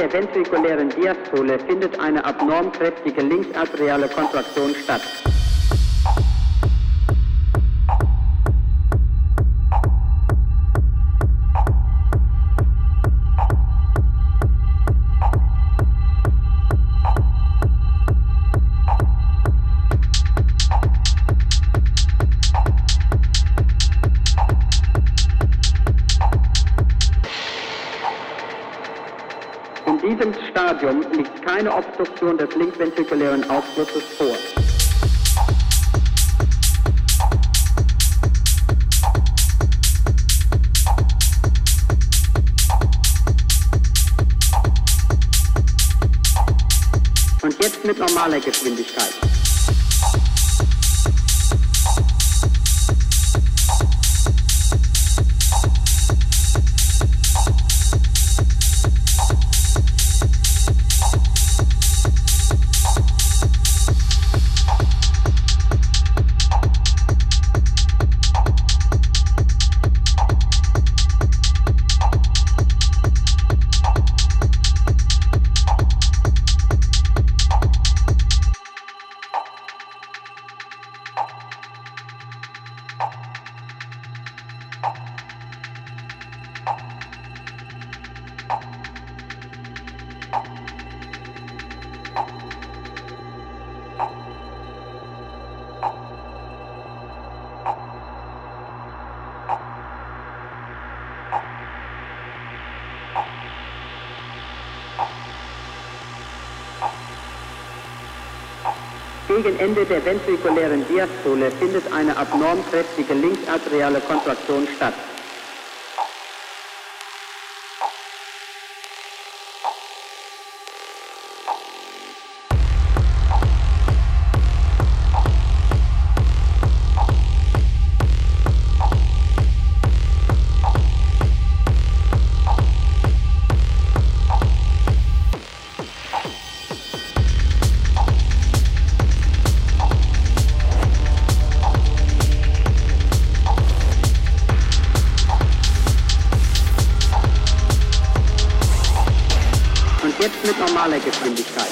der ventrikulären Diastole findet eine abnorm kräftige linksarteriale Kontraktion statt. Obstruktion des linkventrikulären Aufschlusses vor. Und jetzt mit normaler Geschwindigkeit. Gegen Ende der ventrikulären Diastole findet eine abnorm kräftige linksarteriale Kontraktion statt. United in the sky.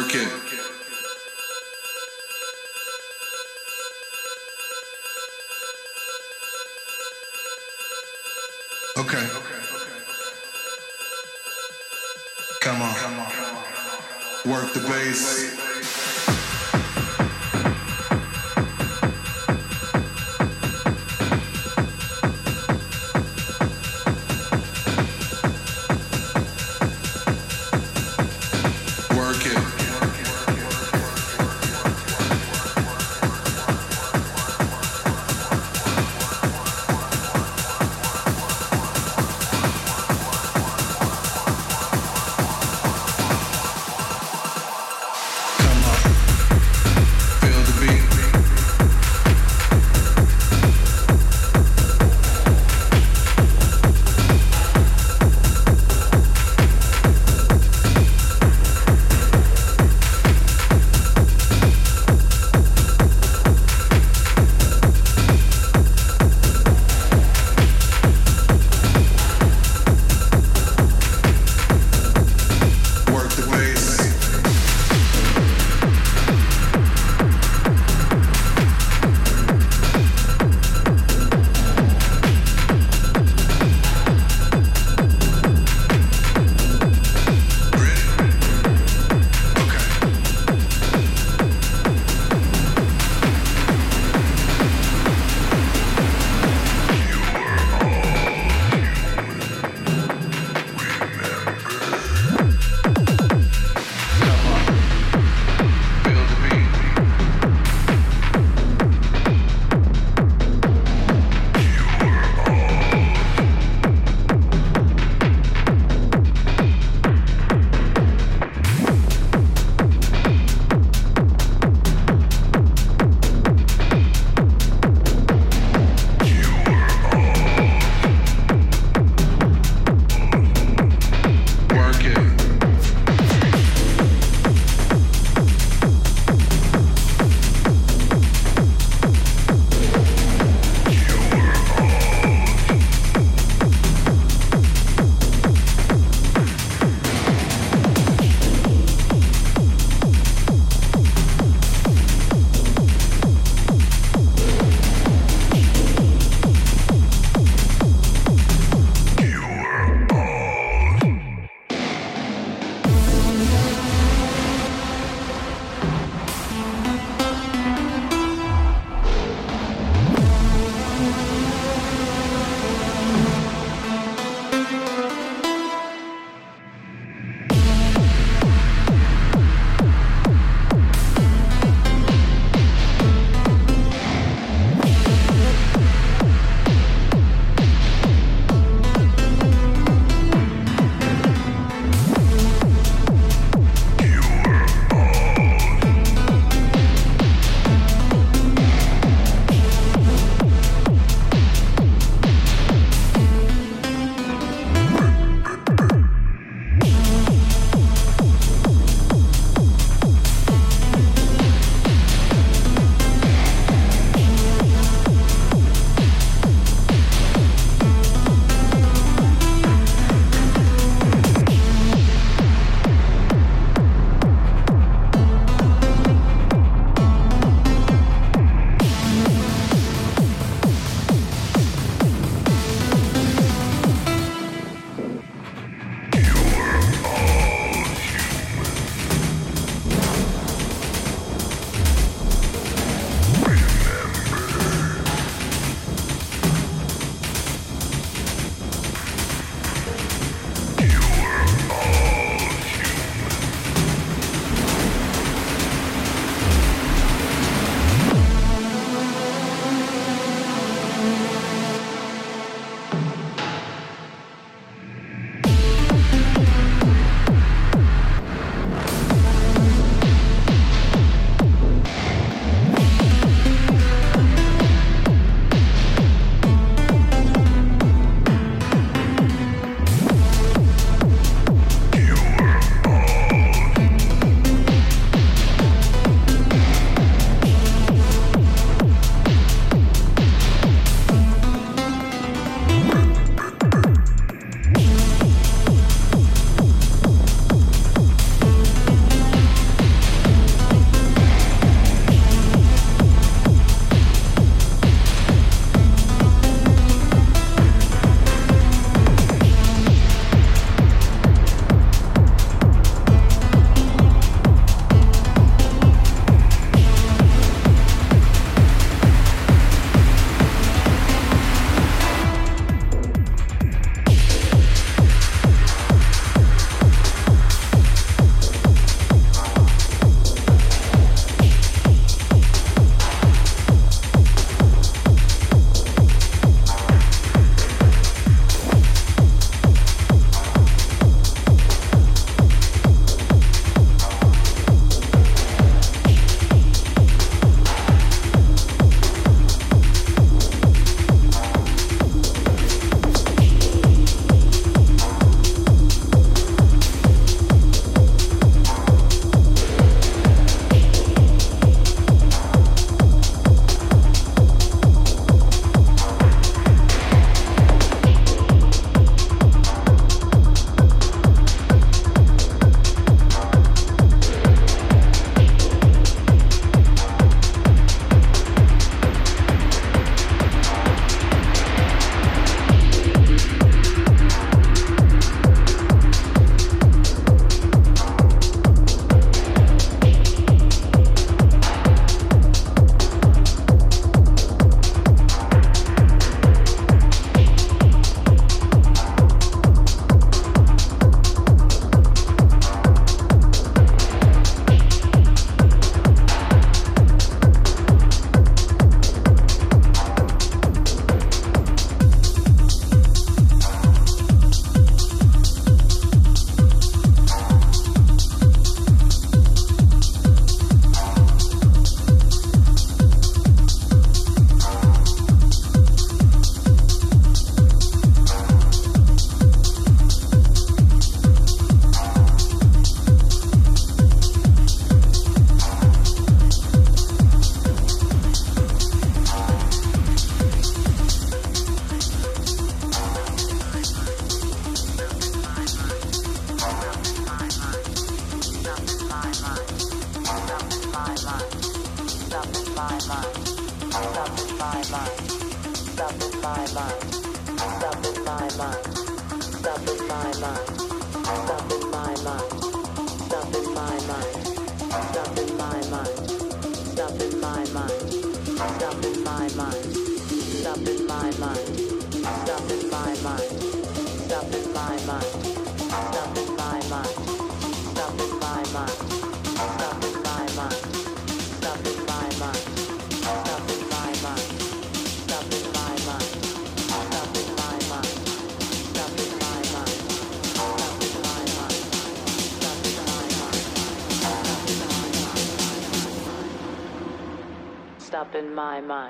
work it. Okay. Come on. Work the bass. My mind.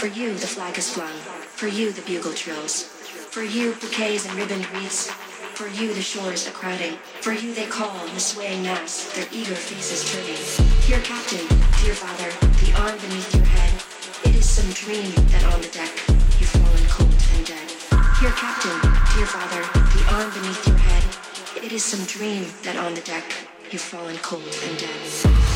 For you the flag is flung, for you the bugle trills, for you bouquets and ribbon wreaths, for you the shores are crowding, for you they call the swaying mass, their eager faces turning. Dear captain, dear father, the arm beneath your head, it is some dream that on the deck you've fallen cold and dead. Dear captain, dear father, the arm beneath your head, it is some dream that on the deck you've fallen cold and dead.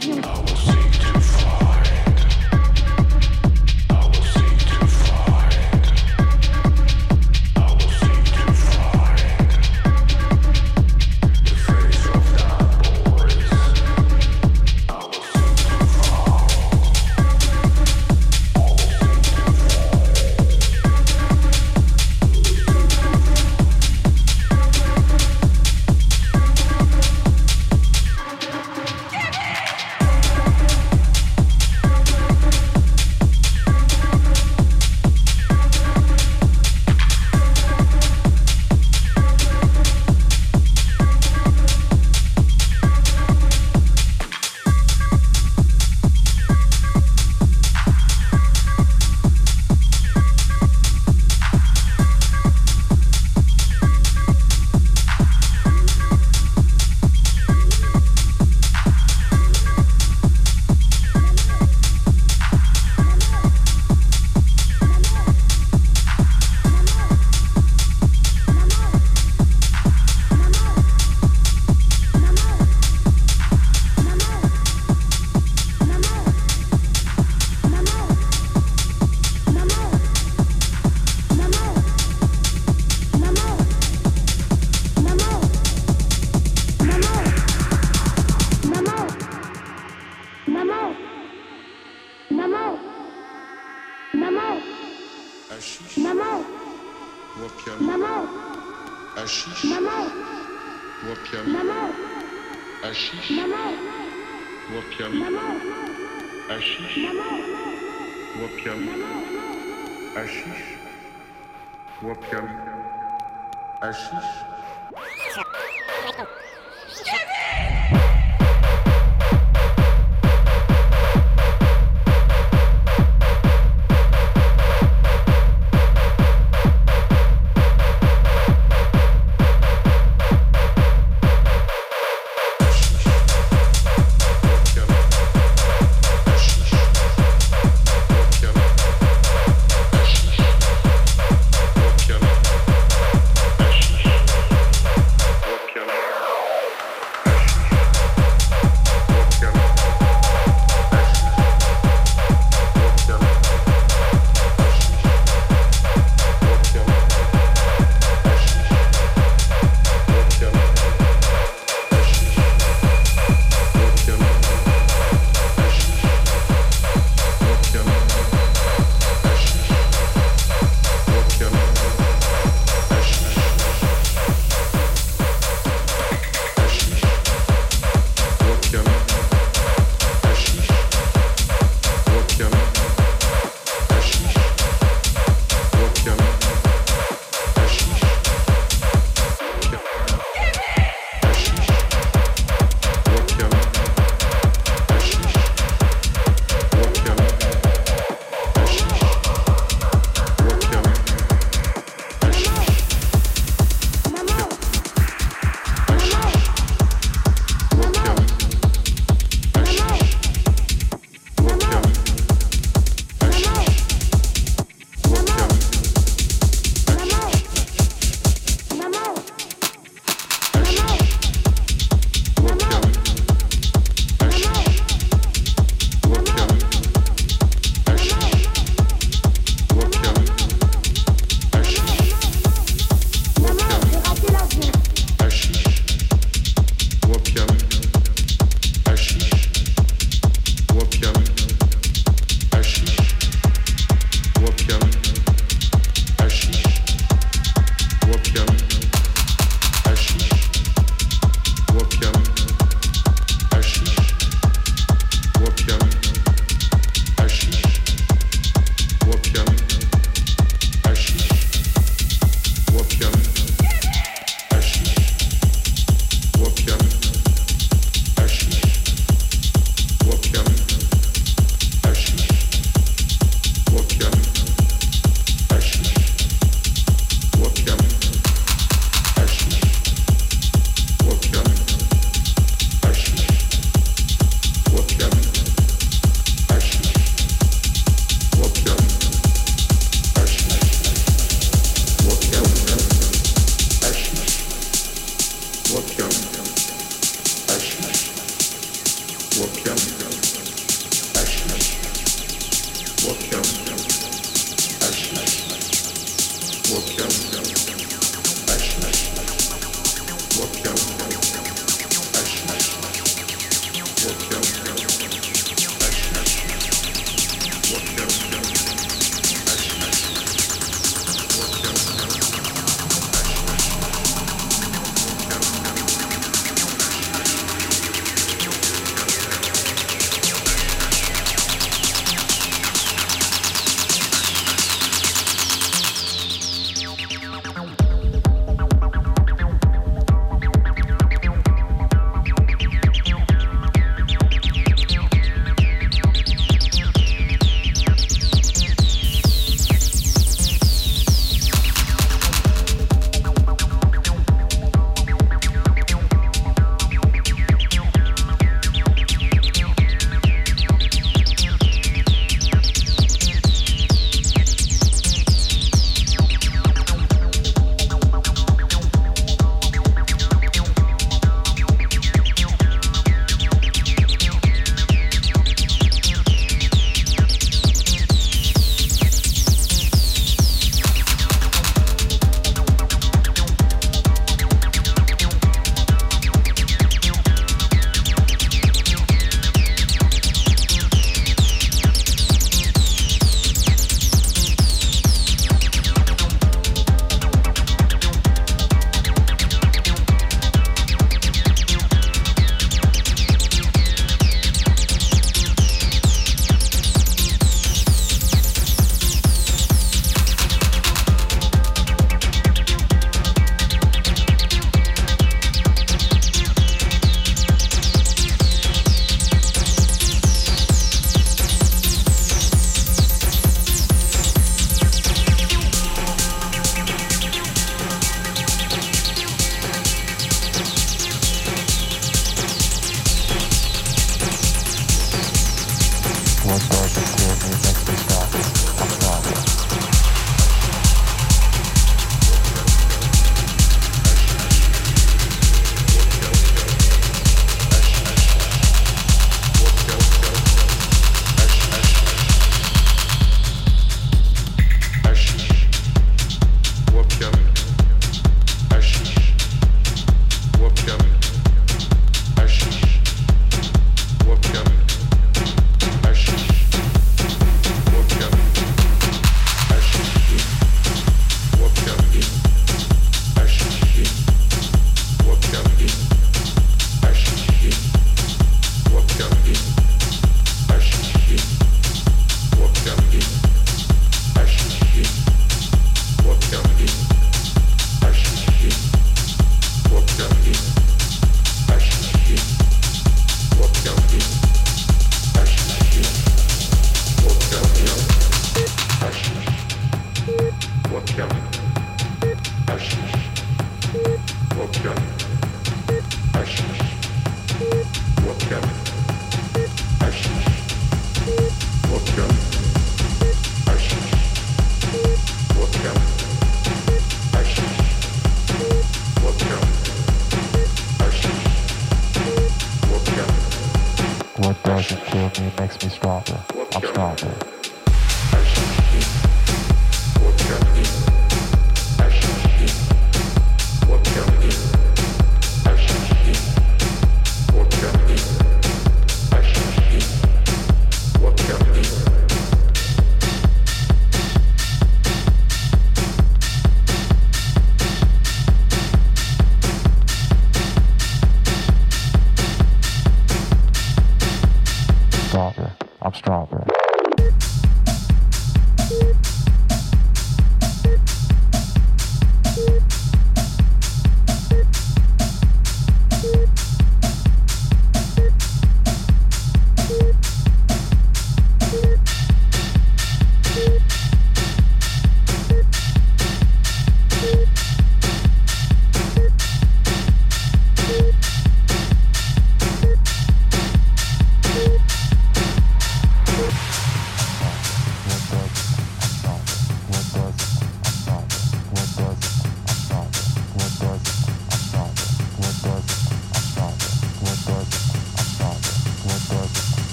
Oh,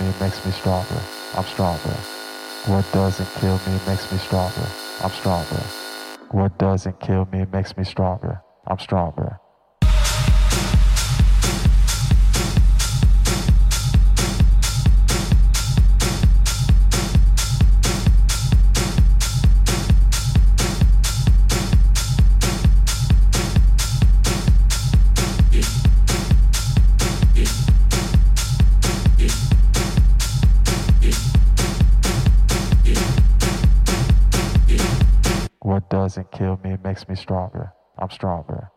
me makes me stronger. I'm stronger. What doesn't kill me makes me stronger. I'm stronger. What doesn't kill me makes me stronger. I'm stronger. it doesn't kill me, it makes me stronger. I'm stronger.